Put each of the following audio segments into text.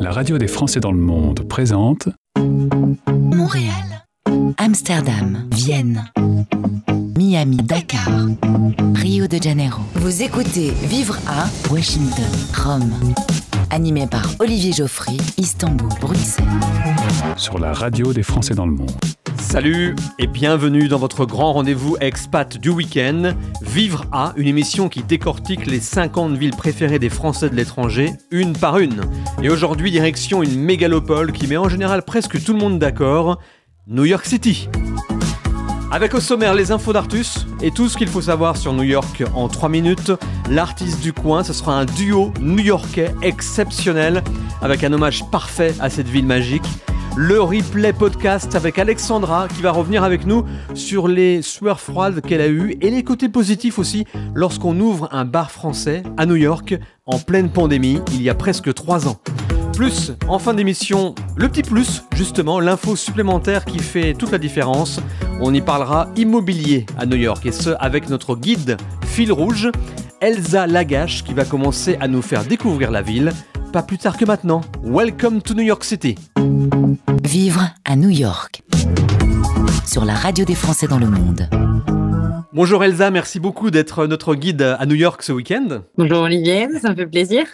La radio des Français dans le monde présente Montréal, Amsterdam, Vienne, Miami, Dakar, Rio de Janeiro. Vous écoutez Vivre à Washington, Rome. Animé par Olivier Geoffrey, Istanbul, Bruxelles. sur la radio des Français dans le monde. Salut et bienvenue dans votre grand rendez-vous expat du week-end, Vivre à, une émission qui décortique les 50 villes préférées des Français de l'étranger, une par une. Et aujourd'hui, direction une mégalopole qui met en général presque tout le monde d'accord, New York City. Avec au sommaire les infos d'Artus et tout ce qu'il faut savoir sur New York en 3 minutes, l'artiste du coin, ce sera un duo new-yorkais exceptionnel avec un hommage parfait à cette ville magique. Le replay podcast avec Alexandra qui va revenir avec nous sur les sueurs froides qu'elle a eues et les côtés positifs aussi lorsqu'on ouvre un bar français à New York en pleine pandémie il y a presque 3 ans. Plus, en fin d'émission, le petit plus, justement, l'info supplémentaire qui fait toute la différence. On y parlera immobilier à New York et ce avec notre guide fil rouge, Elsa Lagache qui va commencer à nous faire découvrir la ville. Pas plus tard que maintenant. Welcome to New York City. Vivre à New York. Sur la radio des Français dans le monde. Bonjour Elsa, merci beaucoup d'être notre guide à New York ce week-end. Bonjour Olivier, ça me fait plaisir.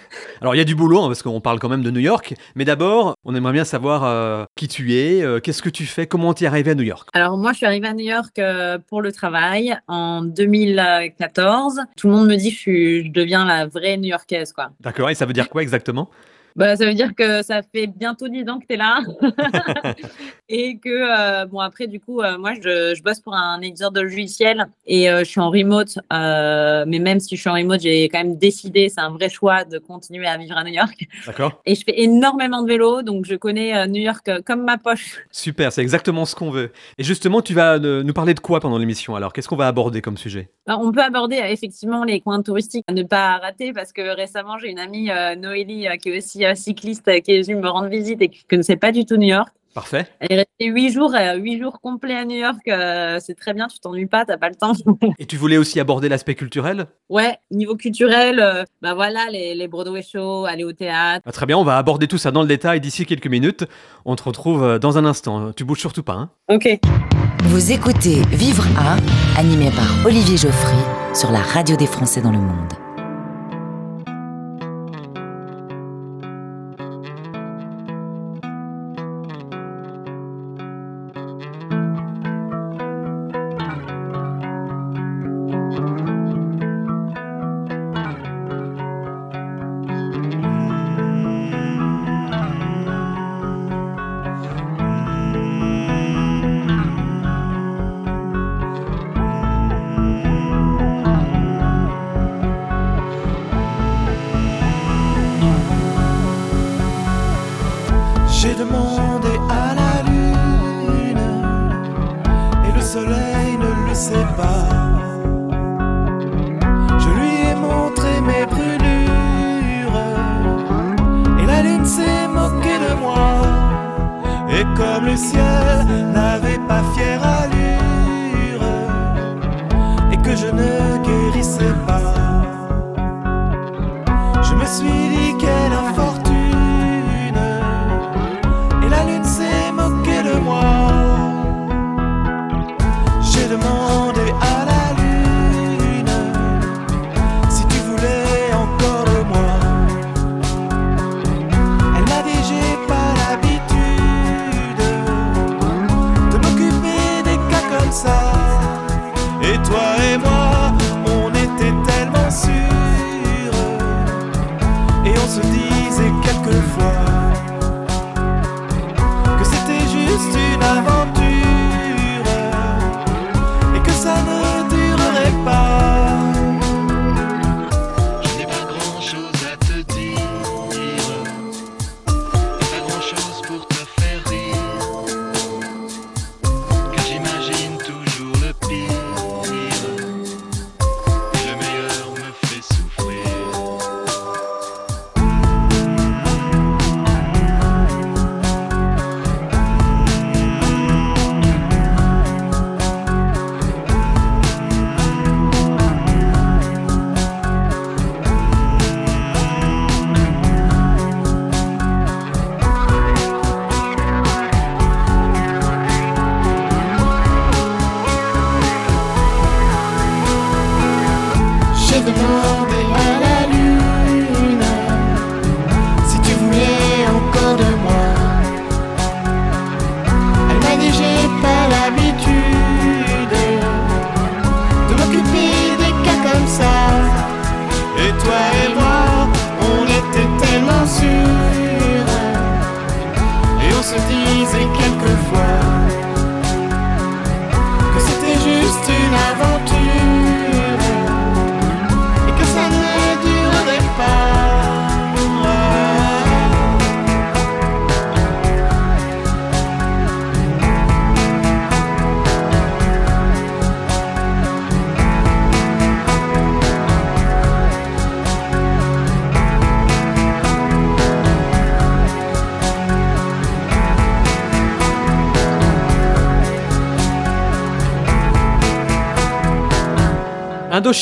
Alors il y a du boulot hein, parce qu'on parle quand même de New York, mais d'abord on aimerait bien savoir euh, qui tu es, euh, qu'est-ce que tu fais, comment tu es arrivé à New York? Alors moi je suis arrivée à New York euh, pour le travail en 2014. Tout le monde me dit que je deviens la vraie New-Yorkaise quoi. D'accord, et ça veut dire quoi exactement? Bah, ça veut dire que ça fait bientôt 10 ans que tu es là. et que, euh, bon, après, du coup, euh, moi, je, je bosse pour un éditeur de logiciels et euh, je suis en remote. mais même si je suis en remote, j'ai quand même décidé, c'est un vrai choix de continuer à vivre à New York. D'accord Et je fais énormément de vélo, donc je connais New York comme ma poche. Super, c'est exactement ce qu'on veut. Et justement, tu vas nous parler de quoi pendant l'émission alors? Qu'est-ce qu'on va aborder comme sujet? Alors, on peut aborder effectivement les coins touristiques à ne pas rater parce que récemment j'ai une amie Noélie qui est aussi euh, cycliste qui est venue me rendre visite et qui ne connaissait pas du tout New York. Parfait. Elle est restée huit jours, euh, huit jours complets à New York. euh, c'est très bien, tu t'ennuies pas, t'as pas le temps. Et tu voulais aussi aborder l'aspect culturel? Ouais, niveau culturel, euh, bah voilà, les, les Broadway shows, aller au théâtre. Ah, Très bien, on va aborder tout ça dans le détail d'ici quelques minutes. On te retrouve dans un instant. Tu bouges surtout pas. Hein Ok. Vous écoutez Vivre à, animé par Olivier Geoffrey sur la radio des Français dans le monde. Comme le ciel n'avait pas fière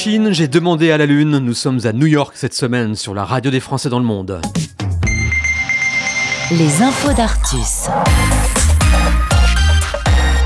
J'ai demandé à la Lune. Nous sommes à New York cette semaine sur la radio des Français dans le monde. Les infos d'Artus.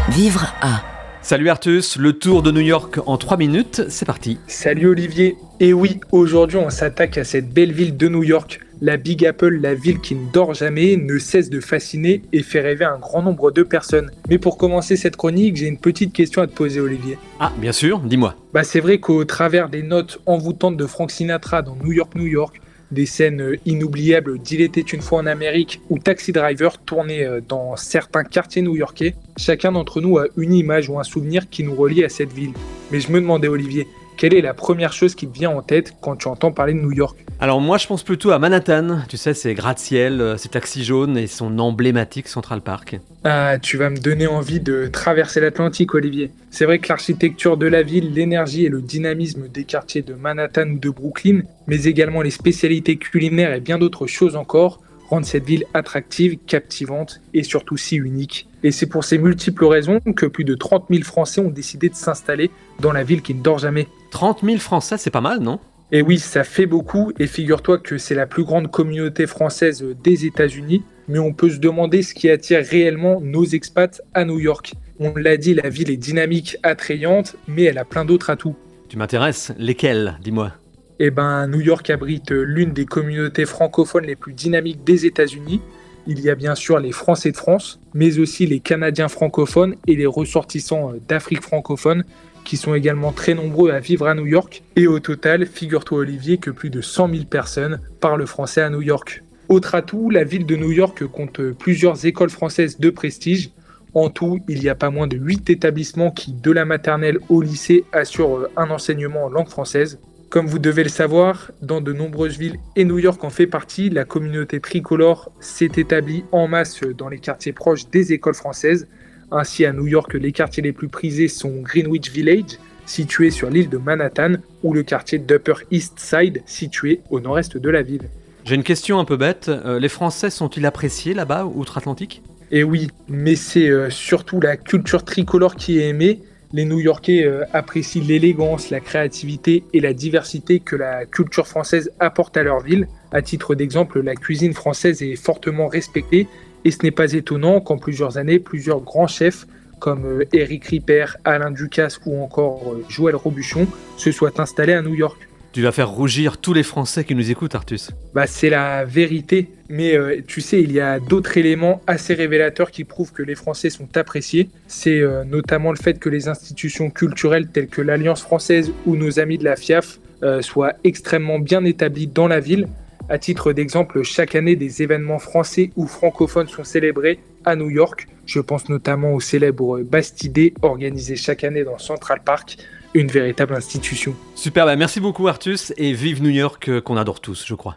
Vivre à. Salut Artus, le tour de New York en 3 minutes, c'est parti. Salut Olivier. Et oui, aujourd'hui on s'attaque à cette belle ville de New York. La Big Apple, la ville qui ne dort jamais, ne cesse de fasciner et fait rêver un grand nombre de personnes. Mais pour commencer cette chronique, j'ai une petite question à te poser Olivier. Ah, bien sûr, dis-moi. Bah c'est vrai qu'au travers des notes envoûtantes de Frank Sinatra dans New York, New York, des scènes inoubliables d'Il était une fois en Amérique ou Taxi Driver tournées euh, dans certains quartiers new-yorkais, chacun d'entre nous a une image ou un souvenir qui nous relie à cette ville. Mais je me demandais Olivier, quelle est la première chose qui te vient en tête quand tu entends parler de New York? Alors moi je pense plutôt à Manhattan, tu sais, ces gratte-ciel, euh, ces taxis jaunes et son emblématique Central Park. Ah, tu vas me donner envie de traverser l'Atlantique, Olivier. C'est vrai que l'architecture de la ville, l'énergie et le dynamisme des quartiers de Manhattan ou de Brooklyn, mais également les spécialités culinaires et bien d'autres choses encore, rendent cette ville attractive, captivante et surtout si unique. Et c'est pour ces multiples raisons que plus de 30 000 Français ont décidé de s'installer dans la ville qui ne dort jamais. 30 000 Français, c'est pas mal, non? Et oui, ça fait beaucoup, et figure-toi que c'est la plus grande communauté française des États-Unis, mais on peut se demander ce qui attire réellement nos expats à New York. On l'a dit, la ville est dynamique, attrayante, mais elle a plein d'autres atouts. Tu m'intéresses Lesquels Dis-moi? Eh ben, New York abrite l'une des communautés francophones les plus dynamiques des États-Unis. Il y a bien sûr les Français de France, mais aussi les Canadiens francophones et les ressortissants d'Afrique francophone qui sont également très nombreux à vivre à New York. Et au total, figure-toi Olivier que plus de 100 000 personnes parlent français à New York. Autre atout, la ville de New York compte plusieurs écoles françaises de prestige. En tout, il y a pas moins de 8 établissements qui, de la maternelle au lycée, assurent un enseignement en langue française. Comme vous devez le savoir, dans de nombreuses villes, et New York en fait partie, la communauté tricolore s'est établie en masse dans les quartiers proches des écoles françaises. Ainsi, à New York, les quartiers les plus prisés sont Greenwich Village, situé sur l'île de Manhattan, ou le quartier d'Upper East Side, situé au nord-est de la ville. J'ai une question un peu bête. Euh, les Français sont-ils appréciés là-bas, outre-Atlantique? Et oui, mais c'est euh, surtout la culture tricolore qui est aimée. Les New-Yorkais euh, apprécient l'élégance, la créativité et la diversité que la culture française apporte à leur ville. À titre d'exemple, la cuisine française est fortement respectée et ce n'est pas étonnant qu'en plusieurs années, plusieurs grands chefs comme Eric Ripper, Alain Ducasse ou encore Joël Robuchon se soient installés à New York. Tu vas faire rougir tous les Français qui nous écoutent, Artus. Bah, c'est la vérité. Mais euh, tu sais, il y a d'autres éléments assez révélateurs qui prouvent que les Français sont appréciés. C'est euh, notamment le fait que les institutions culturelles telles que l'Alliance française ou nos amis de la FIAF euh, soient extrêmement bien établies dans la ville. À titre d'exemple, chaque année, des événements français ou francophones sont célébrés à New York. Je pense notamment au célèbre Bastidé organisé chaque année dans Central Park, une véritable institution. Super, bah merci beaucoup Artus et vive New York euh, qu'on adore tous, je crois.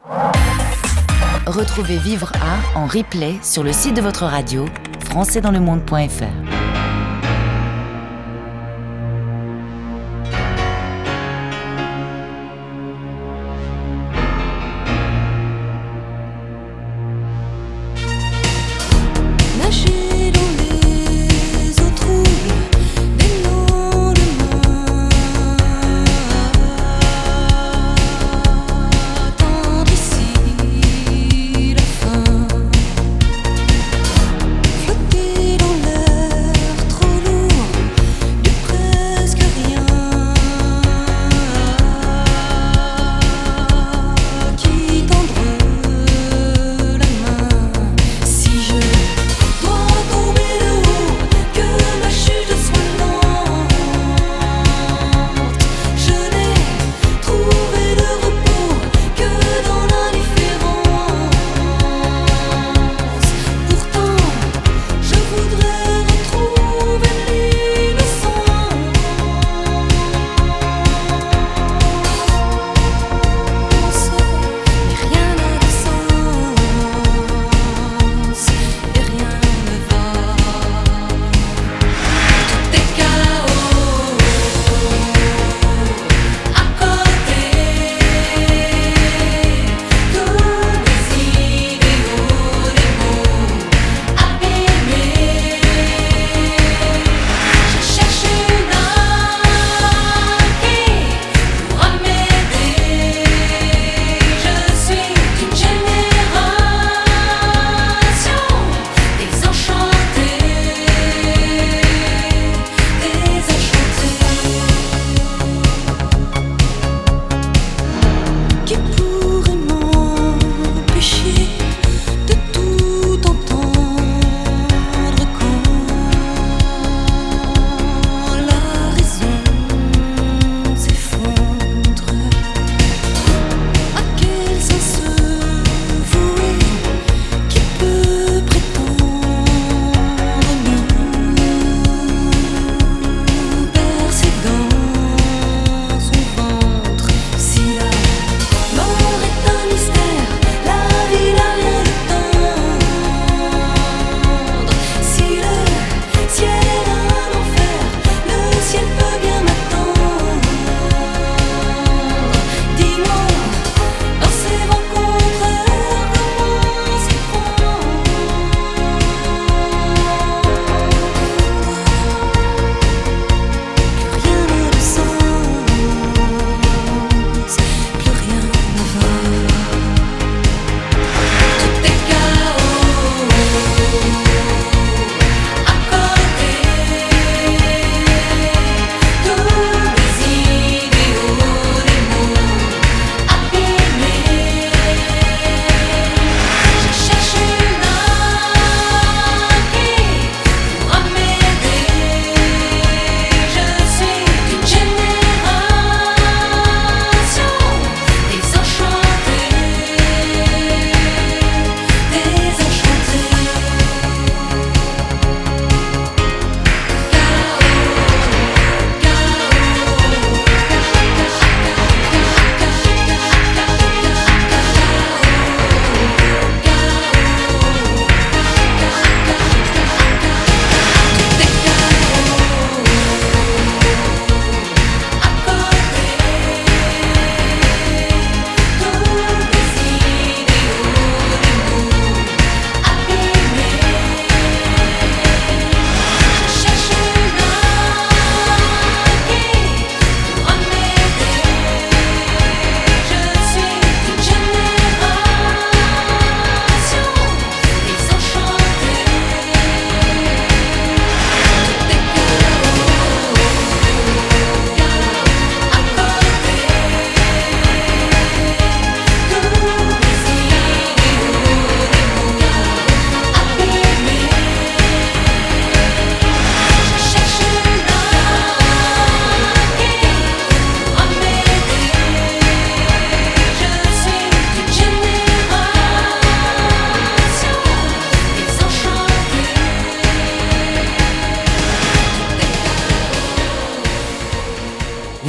Retrouvez Vivre à en replay sur le site de votre radio, françaisdanslemonde.fr.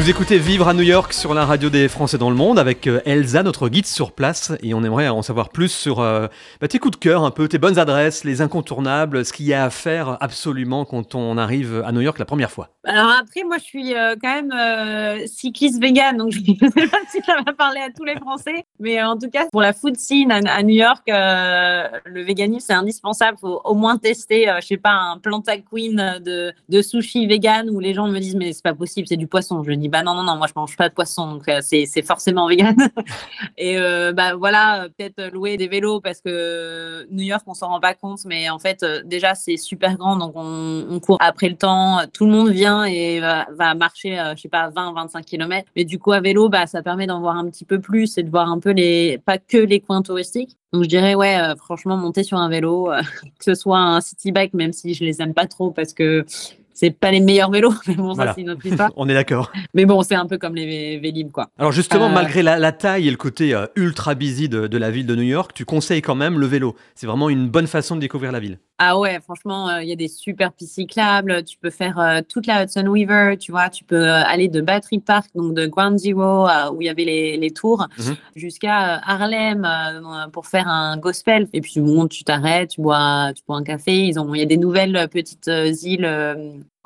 Vous écoutez Vivre à New York sur la radio des Français dans le monde avec euh, Elsa, notre guide sur place, et on aimerait en savoir plus sur euh, bah, tes coups de cœur, un peu tes bonnes adresses, les incontournables, ce qu'il y a à faire absolument quand on arrive à New York la première fois. Alors après, moi, je suis euh, quand même cycliste vegan, donc je ne sais pas si ça va parler à tous les Français. Mais en tout cas, pour la food scene à, New York, le véganisme, c'est indispensable. Faut au moins tester, je sais pas, un Planta Queen de, de sushi vegan où les gens me disent, mais c'est pas possible, c'est du poisson. Je dis, bah non, non, non, moi, je mange pas de poisson, donc euh, c'est forcément vegan. Et euh, bah voilà, peut-être louer des vélos parce que New York, on s'en rend pas compte, mais en fait, euh, déjà, c'est super grand, donc on, court après le temps. Tout le monde vient et va, va marcher, je sais pas, 20, 25 km. Mais du coup, à vélo, bah, ça permet d'en voir un petit peu plus et de voir un peu les, pas que les coins touristiques. Donc je dirais, ouais, franchement, monter sur un vélo, que ce soit un city bike, même si je les aime pas trop parce que c'est pas les meilleurs vélos, mais bon, Voilà. ça, c'est une autre histoire. On est d'accord. mais bon, c'est un peu comme les vé- Vélib, quoi. Alors justement, Euh, malgré la, la taille et le côté euh, ultra busy de, de la ville de New York, tu conseilles quand même le vélo. C'est vraiment une bonne façon de découvrir la ville. Ah ouais, franchement, euh, il y a des super pistes cyclables. Tu peux faire toute la Hudson River, tu vois. Tu peux aller de Battery Park, donc de Ground Zero, où il y avait les, les tours, Mhm. jusqu'à Harlem pour faire un gospel. Et puis bon, tu t'arrêtes, tu bois, tu bois un café. Ils ont, il y a des nouvelles petites îles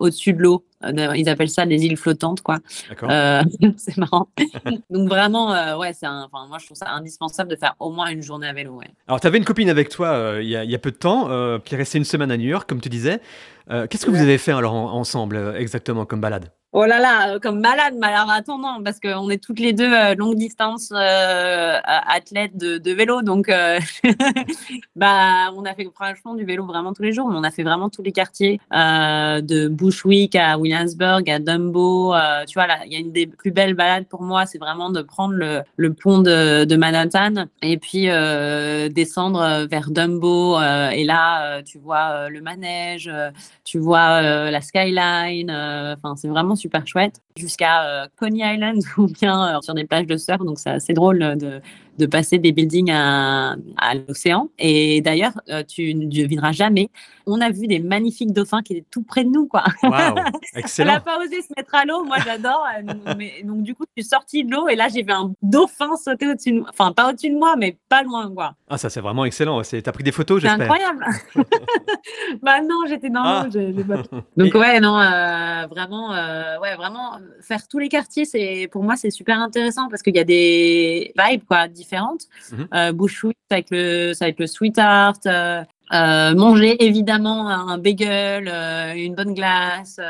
au-dessus de l'eau. Euh, Ils appellent ça des îles flottantes, quoi. D'accord Euh, c'est marrant. donc vraiment, euh, ouais, c'est un, enfin, moi je trouve ça indispensable de faire au moins une journée à vélo. Ouais. Alors, tu avais une copine avec toi euh, il y, a- il y a peu de temps, euh, qui est restée une semaine à New York, comme tu disais. Euh, Qu'est-ce que vous avez fait alors en- ensemble, euh, exactement, comme balade? Oh là là, euh, comme malade, alors attendant, parce qu'on est toutes les deux euh, longue distance euh, athlètes de, vélo, donc euh, bah on a fait franchement du vélo vraiment tous les jours, mais on a fait vraiment tous les quartiers, euh, de Bushwick à Williamsburg, à Dumbo, tu vois il y a une des plus belles balades pour moi, c'est vraiment de prendre le, pont de, de Manhattan et puis descendre vers Dumbo, et là tu vois le manège, tu vois la skyline, enfin c'est vraiment super chouette. Jusqu'à euh, Coney Island ou bien euh, sur des plages de surf, donc c'est assez drôle euh, de, de passer des buildings à, à l'océan. Et d'ailleurs, euh, tu ne devineras jamais, on a vu des magnifiques dauphins qui étaient tout près de nous, quoi. Elle n'a pas osé se mettre à l'eau, moi j'adore. donc- du coup, je suis sortie de l'eau et là j'ai vu un dauphin sauter au-dessus de moi. Enfin, pas au-dessus de moi, mais pas loin, quoi. Ah, ça, c'est vraiment excellent. C'est- T'as pris des photos, C'est j'espère incroyable. bah non, j'étais dans Ah. l'eau. pas- Donc ouais, non, euh, vraiment, euh, ouais, vraiment, faire tous les quartiers, c'est pour moi c'est super intéressant parce qu'il y a des vibes quoi différentes. Mhm. Euh, Bushwick avec le, ça va être le sweetheart. euh, euh, manger évidemment un bagel, une bonne glace.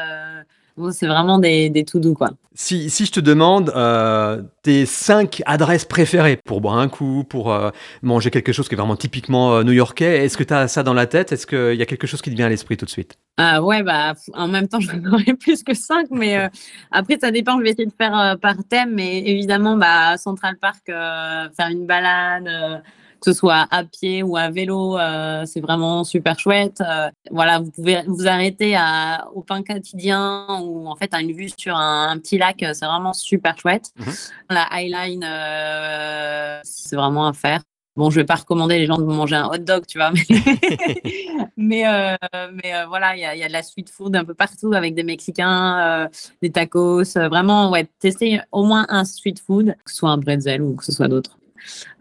C'est vraiment des, des tout doux quoi. Si, si je te demande euh, tes cinq adresses préférées pour boire un coup, pour euh, manger quelque chose qui est vraiment typiquement euh, new-yorkais, est-ce que tu as ça dans la tête? Est-ce qu'il y a quelque chose qui te vient à l'esprit tout de suite? Ah ouais, bah, en même temps, je en aurais plus que 5, mais euh, après, ça dépend. Je vais essayer de faire par thème, mais évidemment, bah, Central Park, faire une balade, que ce soit à pied ou à vélo, euh, c'est vraiment super chouette. Euh, voilà, vous pouvez vous arrêter à, au pain quotidien ou en fait, à une vue sur un, un petit lac, euh, c'est vraiment super chouette. Mhm. La Highline, euh, c'est vraiment à faire. Bon, je vais pas recommander les gens de manger un hot dog, tu vois, mais, mais, euh, mais euh, voilà, il y a, il y a de la street food un peu partout avec des Mexicains, euh, des tacos. vraiment, ouais, tester au moins un street food, que ce soit un pretzel ou que ce soit d'autres.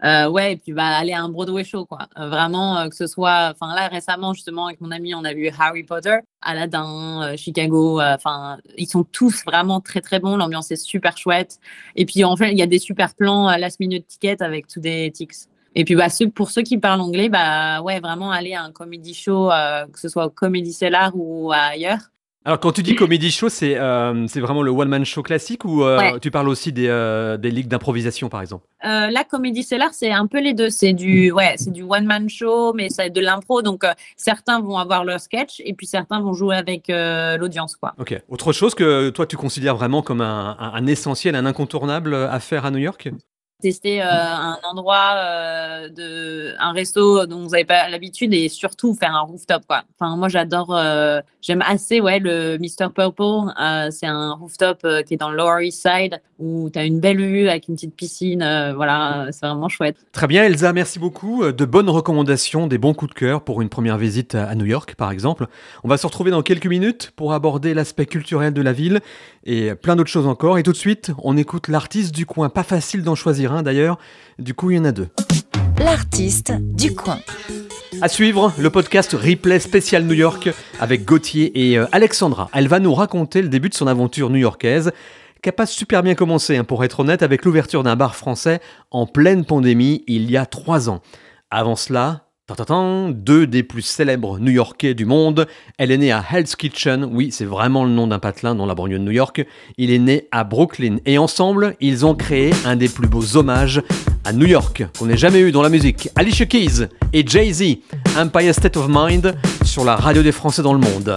Euh, ouais, et puis bah, aller à un Broadway show, quoi. Euh, vraiment, euh, que ce soit. Enfin, là, récemment, justement, avec mon ami, on a vu Harry Potter, Aladdin, Chicago. Enfin, ils sont tous vraiment très, très bons. L'ambiance est super chouette. Et puis, en fait, il y a des super plans à last minute ticket avec tous des tics. Et puis, bah, pour ceux qui parlent anglais, bah, ouais, vraiment aller à un comedy show, que ce soit au Comedy Cellar ou ailleurs. Alors, quand tu dis comedy show, c'est euh, vraiment le one-man show classique ou euh, Ouais. tu parles aussi des, euh, des ligues d'improvisation, par exemple? Euh, la Comedy Cellar, c'est un peu les deux. C'est du, ouais, c'est du one-man show, mais c'est de l'impro. Donc, euh, certains vont avoir leur sketch et puis certains vont jouer avec l'audience, quoi. Ok. Autre chose que toi, tu considères vraiment comme un- un essentiel, un incontournable à faire à New York? Tester euh, un endroit, euh, de, un resto dont vous n'avez pas l'habitude et surtout faire un rooftop. Quoi. Enfin, moi, j'adore, euh, j'aime assez ouais, le Mr. Purple. C'est un rooftop qui est dans le Lower East Side où tu as une belle vue avec une petite piscine. voilà, c'est vraiment chouette. Très bien, Elsa, merci beaucoup. De bonnes recommandations, des bons coups de cœur pour une première visite à New York, par exemple. On va se retrouver dans quelques minutes pour aborder l'aspect culturel de la ville et plein d'autres choses encore. Et tout de suite, on écoute l'artiste du coin. Pas facile d'en choisir d'ailleurs. Du coup, il y en a deux. L'artiste du coin. À suivre, le podcast Replay spécial New York avec Gauthier et euh, Alexandra. Elle va nous raconter le début de son aventure new-yorkaise, qui n'a pas super bien commencé, hein, pour être honnête, avec l'ouverture d'un bar français en pleine pandémie il y a trois ans. Avant cela, deux des plus célèbres new-yorkais du monde. Elle est née à Hell's Kitchen, oui, c'est vraiment le nom d'un patelin dans la banlieue de New York. Il est né à Brooklyn et ensemble, ils ont créé un des plus beaux hommages à New York qu'on ait jamais eu dans la musique. Alicia Keys et Jay-Z, Empire State of Mind, sur la radio des Français dans le monde.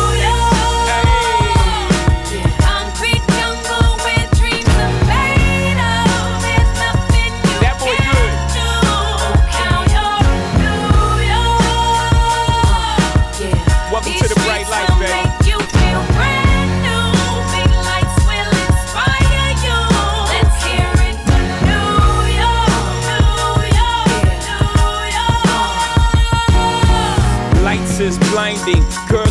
Curve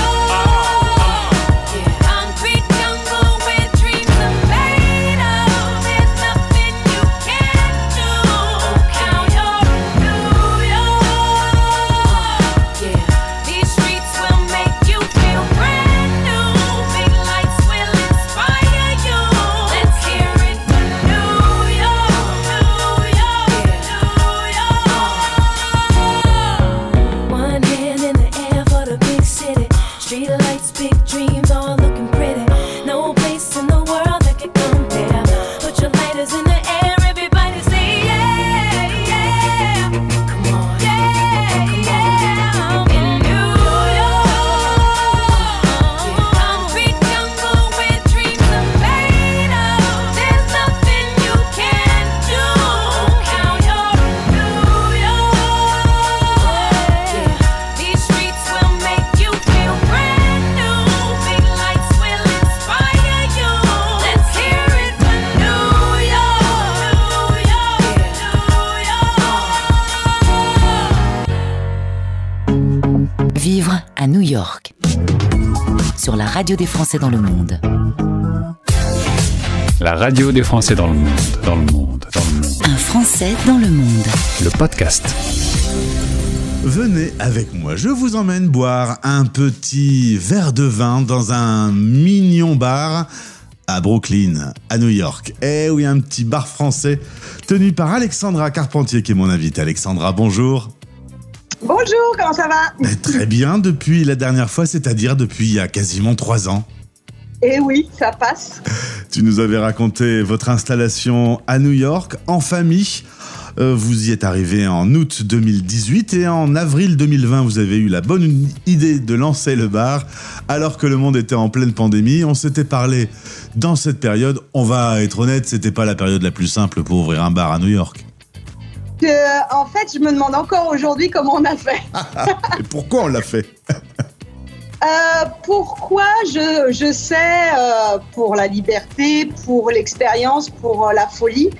Radio des Français dans le monde. La radio des Français dans le monde, dans le monde, dans le monde. Un Français dans le monde. Le podcast. Venez avec moi, je vous emmène boire un petit verre de vin dans un mignon bar à Brooklyn, à New York. Eh oui, un petit bar français tenu par Alexandra Carpentier qui est mon invitée. Alexandra, bonjour. Bonjour, comment ça va Eh, Très bien, depuis la dernière fois, c'est-à-dire depuis il y a quasiment trois ans. Eh oui, ça passe. Tu nous avais raconté votre installation à New York en famille. Euh, vous y êtes arrivé en août 2018 et en avril 2020, vous avez eu la bonne idée de lancer le bar alors que le monde était en pleine pandémie. On s'était parlé dans cette période. On va être honnête, c'était pas la période la plus simple pour ouvrir un bar à New York. En fait, je me demande encore aujourd'hui comment on a fait. Et pourquoi on l'a fait Euh, pourquoi je, je sais euh, pour la liberté, pour l'expérience, pour euh, la folie.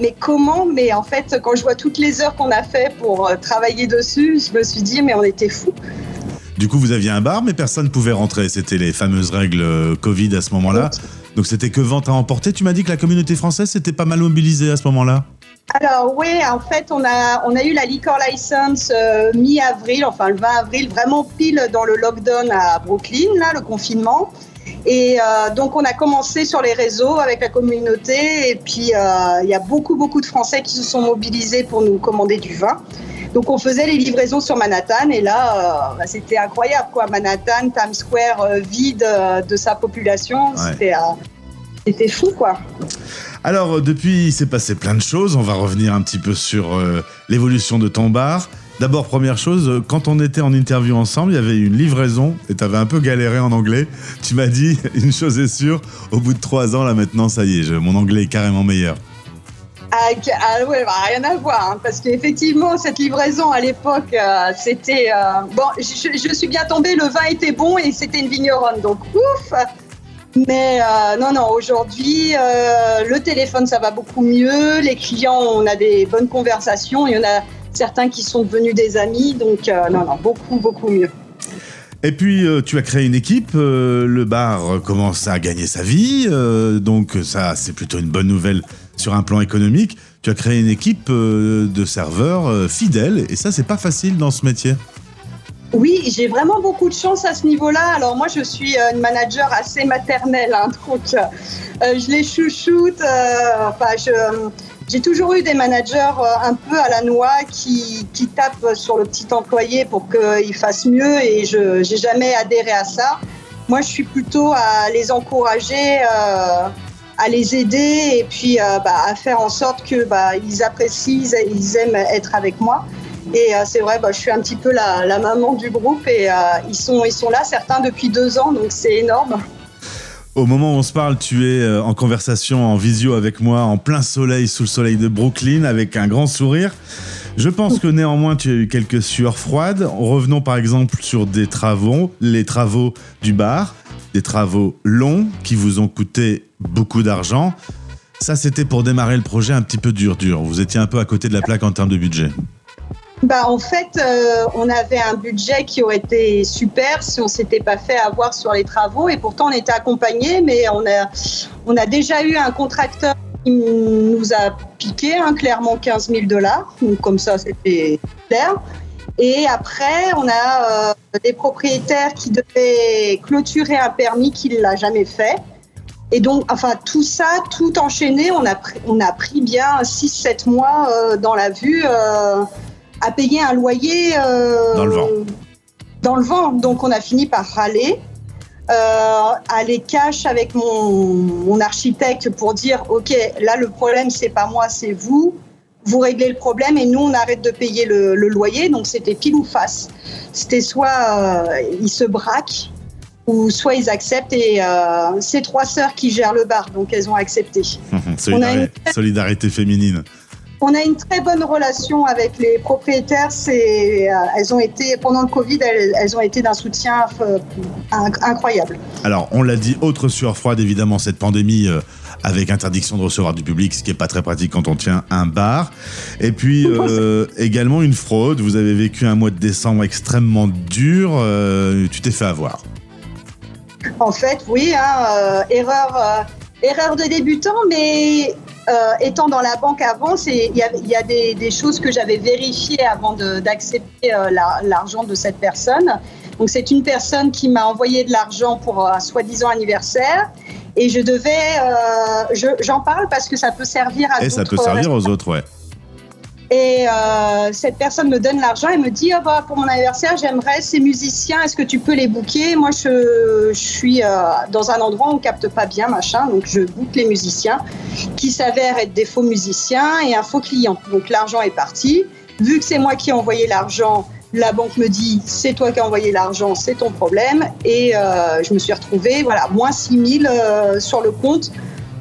Mais comment Mais en fait, quand je vois toutes les heures qu'on a fait pour travailler dessus, je me suis dit, mais on était fous. Du coup, vous aviez un bar, mais personne ne pouvait rentrer. C'était les fameuses règles Covid à ce moment-là. Donc c'était que vente à emporter. Tu m'as dit que la communauté française s'était pas mal mobilisée à ce moment-là. Alors oui, en fait, on a, on a eu la liquor license euh, mi-avril, enfin le 20 avril, vraiment pile dans le lockdown à Brooklyn, là, le confinement. Et euh, donc on a commencé sur les réseaux avec la communauté et puis euh, il y a beaucoup beaucoup de Français qui se sont mobilisés pour nous commander du vin. Donc on faisait les livraisons sur Manhattan et là bah, c'était incroyable quoi. Manhattan, Times Square vide de sa population, Ouais. c'était fou quoi. Alors, euh, depuis, il s'est passé plein de choses. On va revenir un petit peu sur euh, l'évolution de ton bar. D'abord, première chose, euh, quand on était en interview ensemble, il y avait une livraison et tu avais un peu galéré en anglais. Tu m'as dit, une chose est sûre, au bout de trois ans, là maintenant, ça y est, mon anglais est carrément meilleur. Ah, ah ouais, bah, rien à voir, hein, parce qu'effectivement, cette livraison à l'époque, c'était. bon, je, je suis bien tombée, le vin était bon et c'était une vigneronne, donc ouf! Mais euh, non, non, aujourd'hui, euh, le téléphone, ça va beaucoup mieux. Les clients, on a des bonnes conversations. Il y en a certains qui sont devenus des amis, donc euh, non, non, beaucoup, beaucoup mieux. Et puis, tu as créé une équipe, le bar commence à gagner sa vie, donc ça, c'est plutôt une bonne nouvelle sur un plan économique. Tu as créé une équipe de serveurs fidèles, et ça, c'est pas facile dans ce métier. Oui, j'ai vraiment beaucoup de chance à ce niveau-là. Alors moi, je suis euh, une manager assez maternelle, hein, donc euh, euh, je les chouchoute. euh, enfin, je, euh, j'ai toujours eu des managers un peu à la noix qui, qui tapent sur le petit employé pour qu'il fasse mieux, et je n'ai jamais adhéré à ça. Moi, je suis plutôt à les encourager. euh, à les aider et puis bah, à faire en sorte que bah, ils apprécient, ils aiment être avec moi. Et euh, c'est vrai, bah, je suis un petit peu la, la maman du groupe et euh, ils, sont, ils sont là, certains depuis deux ans, donc c'est énorme. Au moment où on se parle, tu es euh, en conversation en visio avec moi, en plein soleil, sous le soleil de Brooklyn, avec un grand sourire. Je pense que néanmoins, tu as eu quelques sueurs froides. Revenons par exemple sur des travaux, les travaux du bar, des travaux longs qui vous ont coûté beaucoup d'argent. Ça, c'était pour démarrer le projet un petit peu dur, dur. Vous étiez un peu à côté de la plaque en termes de budget. Bah, en fait, euh, on avait un budget qui aurait été super si on s'était pas fait avoir sur les travaux et pourtant on était accompagné, mais on a, on a déjà eu un contracteur qui nous a piqué hein, clairement 15 000 dollars, donc comme ça c'était clair. Et après, on a euh, des propriétaires qui devaient clôturer un permis qu'il l'a jamais fait. Et donc, enfin, tout ça, tout enchaîné, on a, on a pris bien 6-7 mois euh, dans la vue euh, à payer un loyer. euh, Dans le vent. Dans le vent. Donc, on a fini par râler. Euh, aller cash avec mon, mon architecte pour dire ok là le problème c'est pas moi c'est vous vous réglez le problème et nous on arrête de payer le, le loyer donc c'était pile ou face c'était soit euh, ils se braquent ou soit ils acceptent et euh, c'est trois sœurs qui gèrent le bar donc elles ont accepté Solidari- Solidarité féminine. On a une très bonne relation avec les propriétaires. C'est, euh, elles ont été pendant le Covid, elles, elles ont été d'un soutien euh, inc- incroyable. Alors, on l'a dit, autre sueur froide, évidemment, cette pandémie euh, avec interdiction de recevoir du public, ce qui est pas très pratique quand on tient un bar. Et puis, euh, également une fraude. Vous avez vécu un mois de décembre extrêmement dur. euh, tu t'es fait avoir. En fait, oui, hein, erreur, erreur de débutant, mais euh, étant dans la banque avant, c'est- il y a, y a des, des choses que j'avais vérifiées avant d'accepter euh, la- l'argent de cette personne. Donc, c'est une personne qui m'a envoyé de l'argent pour un soi-disant anniversaire. Et je devais, euh, je- j'en parle parce que ça peut servir à Et ça peut servir aux autres, ouais. Et euh, cette personne me donne l'argent et me dit oh, bah, pour mon anniversaire, j'aimerais ces musiciens, est-ce que tu peux les booker? Moi, je, je suis euh, dans un endroit où on capte pas bien, machin, donc je book les musiciens qui s'avèrent être des faux musiciens et un faux client. Donc l'argent est parti. Vu que c'est moi qui ai envoyé l'argent, la banque me dit c'est toi qui as envoyé l'argent, c'est ton problème. Et euh, je me suis retrouvée, voilà, moins 6 000 euh, sur le compte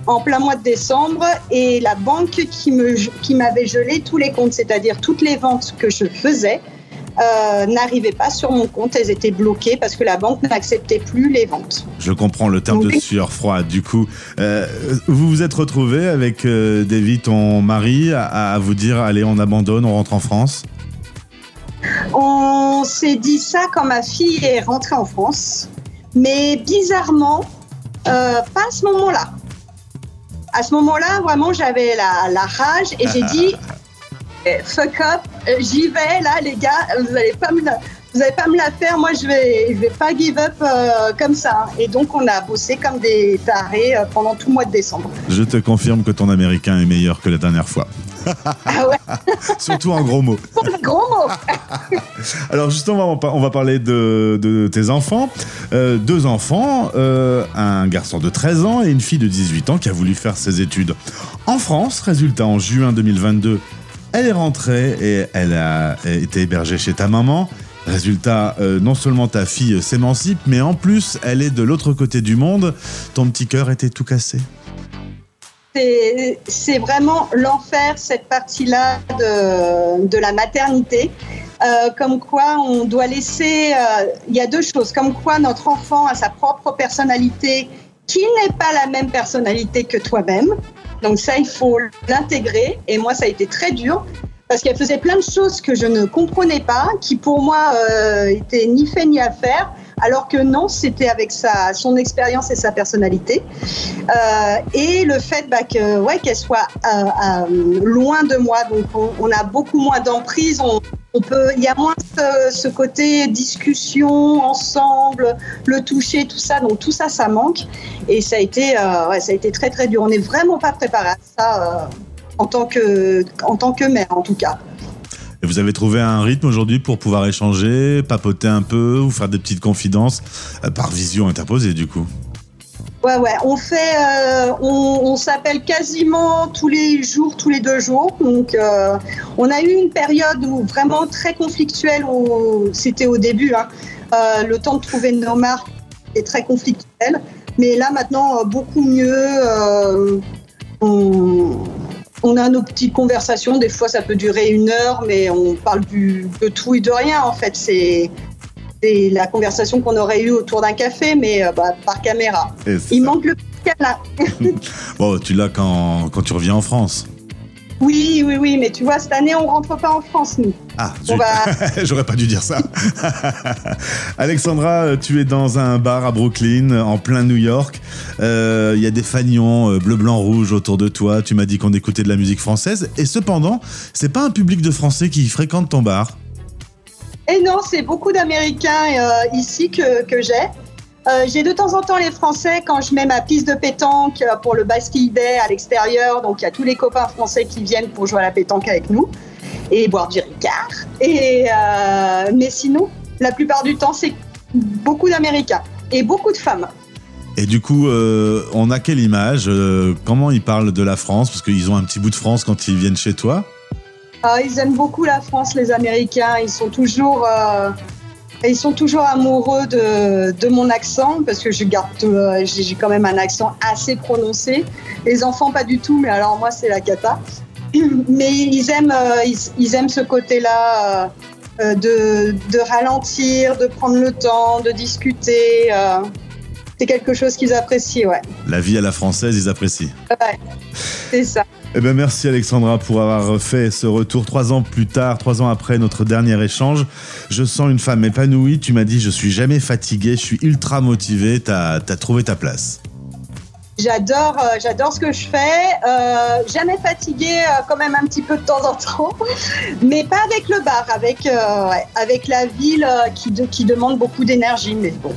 en plein mois de décembre et la banque qui me qui m'avait gelé tous les comptes, c'est-à-dire toutes les ventes que je faisais euh, n'arrivaient pas sur mon compte, elles étaient bloquées parce que la banque n'acceptait plus les ventes. Je comprends le terme de sueur froide. Du coup, euh, vous vous êtes retrouvé avec euh, Davy, ton mari, à, à vous dire allez, on abandonne, on rentre en France? On s'est dit ça quand ma fille est rentrée en France, mais bizarrement, euh, pas à ce moment-là. À ce moment-là, vraiment, j'avais la, la rage et j'ai dit eh, fuck up, euh, j'y vais là, les gars, vous n'allez pas me la, vous allez pas me la faire, moi je vais, je vais pas give up euh, comme ça. Et donc on a bossé comme des tarés euh, pendant tout le mois de décembre. Je te confirme que ton américain est meilleur que la dernière fois. Ah ouais, Surtout en gros mots. gros mot. Alors justement, on va, on va parler de, de tes enfants. Euh, deux enfants, euh, un garçon de 13 ans et une fille de 18 ans qui a voulu faire ses études en France. Résultat, en juin 2022, elle est rentrée et elle a été hébergée chez ta maman. Résultat, euh, non seulement ta fille s'émancipe, mais en plus, elle est de l'autre côté du monde. Ton petit cœur était tout cassé. C'est- vraiment l'enfer, cette partie-là de, de la maternité. Euh, comme quoi, on doit laisser. euh, Il y a deux choses. Comme quoi, notre enfant a sa propre personnalité qui n'est pas la même personnalité que toi-même. Donc, ça, il faut l'intégrer. Et moi, ça a été très dur parce qu'elle faisait plein de choses que je ne comprenais pas, qui pour moi euh, étaient ni fait ni à faire. Alors que non, c'était avec sa, son expérience et sa personnalité. Euh, et le fait bah, que, ouais, qu'elle soit euh, euh, loin de moi, donc on, a beaucoup moins d'emprise, on, il y a moins ce, ce côté discussion ensemble, le toucher, tout ça, donc tout ça, ça manque. Et ça a été, ouais, ça a été très très dur. On n'est vraiment pas préparé à ça en tant que, en tant que mère, en tout cas. Vous avez trouvé un rythme aujourd'hui pour pouvoir échanger, papoter un peu ou faire des petites confidences euh, par visio interposée du coup. Ouais, ouais, on fait, euh, on, s'appelle quasiment tous les jours, tous les deux jours. Donc, euh, on a eu une période où vraiment très conflictuelle, c'était au début, hein, le temps de trouver nos marques est très conflictuel. Mais là, maintenant, beaucoup mieux. on, on a nos petites conversations. Des fois, ça peut durer une heure, mais on parle du, de tout et de rien. En fait, c'est la conversation qu'on aurait eue autour d'un café, mais euh, bah, par caméra. Il ça- manque le petit câlin. Bon, tu l'as quand, quand tu reviens en France. Oui, oui, oui, mais tu vois, cette année, on rentre pas en France, nous. Ah, On zut. va- j'aurais pas dû dire ça. Alexandra, tu es dans un bar à Brooklyn, en plein New York. Euh, Il y a des fanions euh, bleu, blanc, rouge autour de toi. Tu m'as dit qu'on écoutait de la musique française. Et cependant, c'est pas un public de Français qui fréquente ton bar. Et non, c'est beaucoup d'Américains euh, ici que, que j'ai. Euh, j'ai de temps en temps les Français quand je mets ma piste de pétanque euh, pour le Bastille Day à l'extérieur. Donc, il y a tous les copains français qui viennent pour jouer à la pétanque avec nous et boire du Ricard. Et, euh, mais sinon, la plupart du temps, c'est beaucoup d'Américains et beaucoup de femmes. Et du coup, euh, on a quelle image Comment ils parlent de la France? Parce qu'ils ont un petit bout de France quand ils viennent chez toi. Ils aiment beaucoup la France, les Américains. Ils sont toujours, ils sont toujours amoureux de, de mon accent parce que je garde, euh, j'ai quand même un accent assez prononcé. Les enfants pas du tout, mais alors moi c'est la cata. mais ils aiment, euh, ils, ils aiment ce côté-là euh, de, de ralentir, de prendre le temps, de discuter. c'est quelque chose qu'ils apprécient, ouais. La vie à la française, ils apprécient. Ouais, c'est ça. Eh ben merci Alexandra pour avoir fait ce retour trois ans plus tard, trois ans après notre dernier échange. Je sens une femme épanouie. Tu m'as dit je suis jamais fatigué, je suis ultra motivé. T'as as trouvé ta place. J'adore, euh, j'adore ce que je fais. Euh, jamais fatiguée, euh, quand même un petit peu de temps en temps, mais pas avec le bar, avec ouais, avec la ville qui de- qui demande beaucoup d'énergie. Mais bon,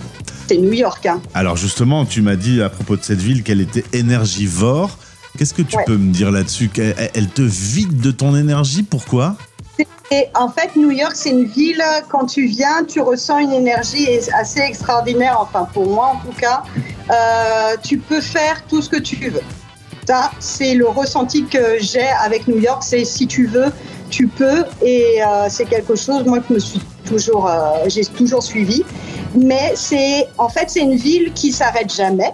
c'est New York. Hein. Alors justement, tu m'as dit à propos de cette ville qu'elle était énergivore. Qu'est-ce que tu Ouais. peux me dire là-dessus elle, elle te vide de ton énergie Pourquoi? Et en fait, New York, c'est une ville, quand tu viens, tu ressens une énergie assez extraordinaire, enfin pour moi en tout cas. Euh, tu peux faire tout ce que tu veux. Ça, c'est le ressenti que j'ai avec New York, c'est si tu veux, tu peux. Et euh, c'est quelque chose, moi, que me suis toujours, euh, j'ai toujours suivi. Mais c'est, en fait, c'est une ville qui s'arrête jamais.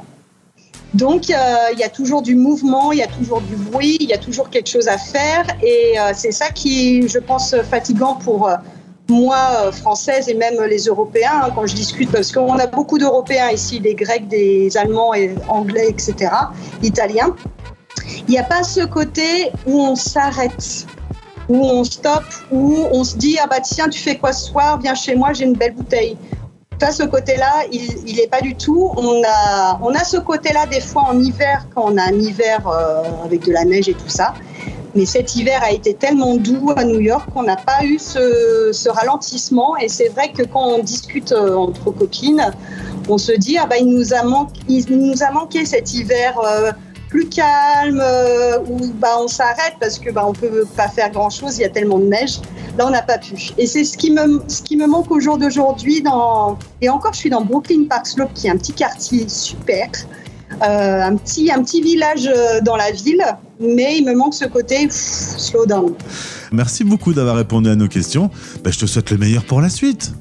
Donc, euh, il y a toujours du mouvement, il y a toujours du bruit, il y a toujours quelque chose à faire. Et euh, c'est ça qui, je pense, fatigant pour euh, moi, française, et même les Européens, hein, quand je discute, parce qu'on a beaucoup d'Européens ici, des Grecs, des Allemands, et Anglais, etc., Italiens. Il n'y a pas ce côté où on s'arrête, où on stoppe, où on se dit, ah bah tiens, tu fais quoi ce soir? Viens chez moi, j'ai une belle bouteille. Ça, ce côté-là, il n'est pas du tout. On a, on a ce côté-là des fois en hiver, quand on a un hiver euh, avec de la neige et tout ça. Mais cet hiver a été tellement doux à New York qu'on n'a pas eu ce, ralentissement. Et c'est vrai que quand on discute euh, entre copines, on se dit ah bah il nous a manqué, il nous a manqué cet hiver euh, plus calme euh, où bah on s'arrête parce que bah on peut pas faire grand chose, il y a tellement de neige. Là on n'a pas pu. Et c'est ce qui me ce qui me manque au jour d'aujourd'hui dans et encore je suis dans Brooklyn Park Slope qui est un petit quartier super. Euh, un petit un petit village euh, dans la ville, mais il me manque ce côté pff, slow down. Merci beaucoup d'avoir répondu à nos questions. Bah, je te souhaite le meilleur pour la suite.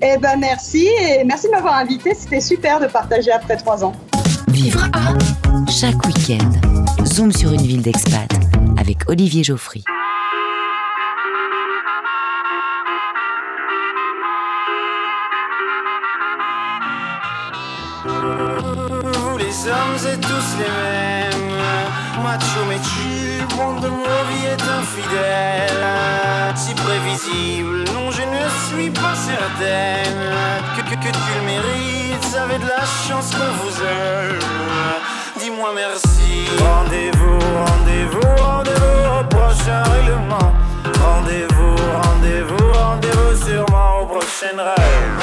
Eh ben merci et merci de m'avoir invité, c'était super de partager après trois ans. Vivre à chaque week-end. Zoom sur une ville d'expat avec Olivier Geoffry. Vous les hommes êtes tous les mêmes Macho mais tu, monde de mon vie est infidèle Si prévisible, non je ne suis pas certaine Que, que, que tu le mérites, vous avez de la chance qu'on vous aime Dis-moi merci Rendez-vous, rendez-vous, rendez-vous au prochain règlement Rendez-vous, rendez-vous, rendez-vous sûrement au prochain rêve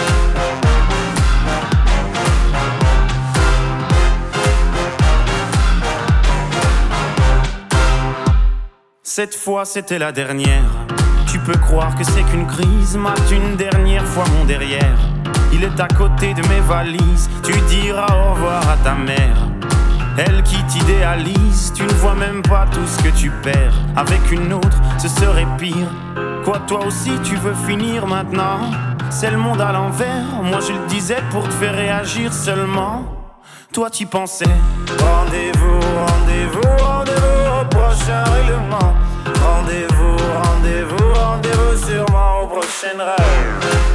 Cette fois c'était la dernière. Tu peux croire que c'est qu'une crise, mate une dernière fois mon derrière. Il est à côté de mes valises, tu diras au revoir à ta mère. Elle qui t'idéalise, tu ne vois même pas tout ce que tu perds. Avec une autre, ce serait pire. Quoi, toi aussi, tu veux finir maintenant? C'est le monde à l'envers, moi je le disais pour te faire réagir seulement. Toi, tu pensais. Rendez-vous, rendez-vous, rendez-vous au prochain règlement. Rendez-vous, rendez-vous, rendez-vous sûrement au prochain rêve.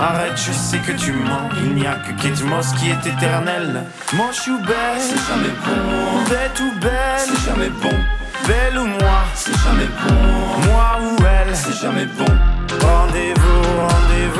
Arrête, je sais que tu mens. Il n'y a que Kate Moss qui est éternelle. Manche ou belle, c'est jamais bon. Bête ou belle, c'est jamais bon. Belle ou moi, c'est jamais bon. Moi ou elle, c'est jamais bon. Rendez-vous, rendez-vous, rendez-vous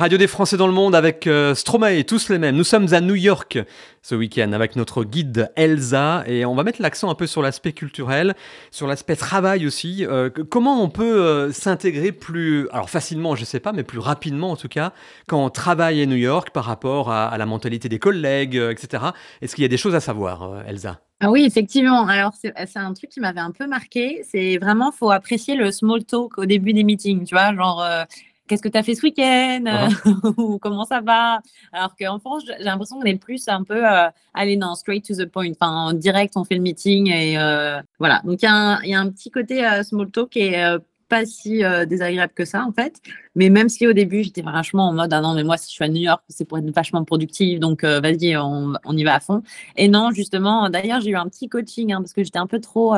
radio des Français dans le monde avec euh, Stromae, tous les mêmes. Nous sommes à New York ce week-end avec notre guide Elsa et on va mettre l'accent un peu sur l'aspect culturel, sur l'aspect travail aussi. Euh, comment on peut euh, s'intégrer plus, alors facilement, je sais pas, mais plus rapidement en tout cas, quand on travaille à New York par rapport à, la mentalité des collègues, euh, etc. Est-ce qu'il y a des choses à savoir, Elsa? Ah oui, effectivement. Alors, c'est un truc qui m'avait un peu marqué. C'est vraiment, faut apprécier le small talk au début des meetings. Tu vois, genre, qu'est-ce que tu as fait ce week-end? Euh, Ou comment ça va? Alors qu'en France, j'ai l'impression qu'on est plus un peu, euh, allez, non, straight to the point. Enfin, en direct, on fait le meeting et euh, voilà. Donc, il y, a un- il y a un petit côté euh, small talk qui est euh, pas si euh, désagréable que ça, en fait. Mais même si au début, j'étais vachement en mode, ah non, mais moi, si je suis à New York, c'est pour être vachement productive. Donc, vas-y, on, on y va à fond. Et non, justement, d'ailleurs, j'ai eu un petit coaching hein, parce que j'étais un peu trop,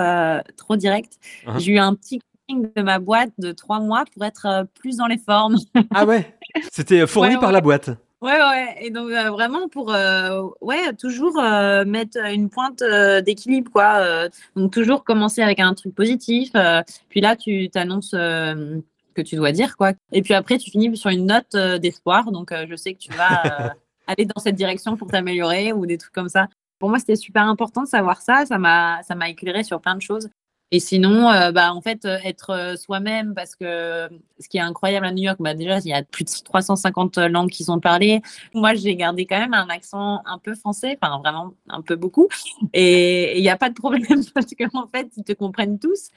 trop direct. Hein J'ai eu un petit coaching de ma boîte de trois mois pour être euh, plus dans les formes. Ah ouais? C'était fourni Ouais, par la boîte. Ouais, ouais. Et donc, euh, vraiment, pour euh, ouais, toujours euh, mettre une pointe euh, d'équilibre, quoi. Euh, donc, toujours commencer avec un truc positif. euh, puis là, tu t'annonces euh, que tu dois dire, quoi. Et puis après, tu finis sur une note euh, d'espoir. Donc, euh, je sais que tu vas euh, aller dans cette direction pour t'améliorer ou des trucs comme ça. Pour moi, c'était super important de savoir ça. Ça m'a ça m'a éclairé sur plein de choses. Et sinon, euh, bah, en fait, euh, être euh, soi-même, parce que ce qui est incroyable à New York, bah, déjà, il y a plus de 350 langues qui sont parlées. Moi, j'ai gardé quand même un accent un peu français, enfin vraiment un peu beaucoup. Et il n'y a pas de problème parce qu'en fait, ils te comprennent tous.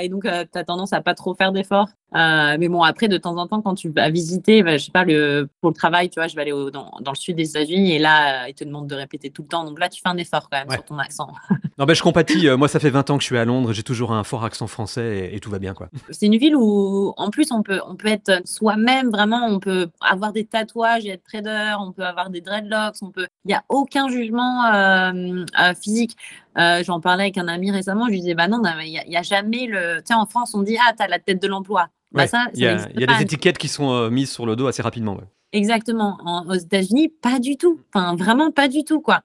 Et donc, tu as tendance à pas trop faire d'efforts. Euh, mais bon, après, de temps en temps, quand tu vas visiter, bah, je sais pas, le, pour le travail, tu vois, je vais aller au- dans, dans le sud des États-Unis et là, euh, ils te demandent de répéter tout le temps. Donc là, tu fais un effort quand même Ouais. sur ton accent. Non, ben je compatis. euh, moi, ça fait 20 ans que je suis à Londres. J'ai toujours un fort accent français et, et tout va bien, quoi. C'est une ville où, en plus, on peut, on peut être soi-même, vraiment. On peut avoir des tatouages et être trader. On peut avoir des dreadlocks. On peut. Il n'y a aucun jugement euh, euh, physique. Euh, J'en parlais avec un ami récemment. Je lui disais, bah non, il n'y a, jamais le. Tu sais, en France, on dit, ah, t'as la tête de l'emploi. Bah, Ouais, il y a, y des étiquettes qui sont euh, mises sur le dos assez rapidement. ouais. Exactement. En- aux États-Unis, pas du tout. Enfin, vraiment pas du tout, quoi.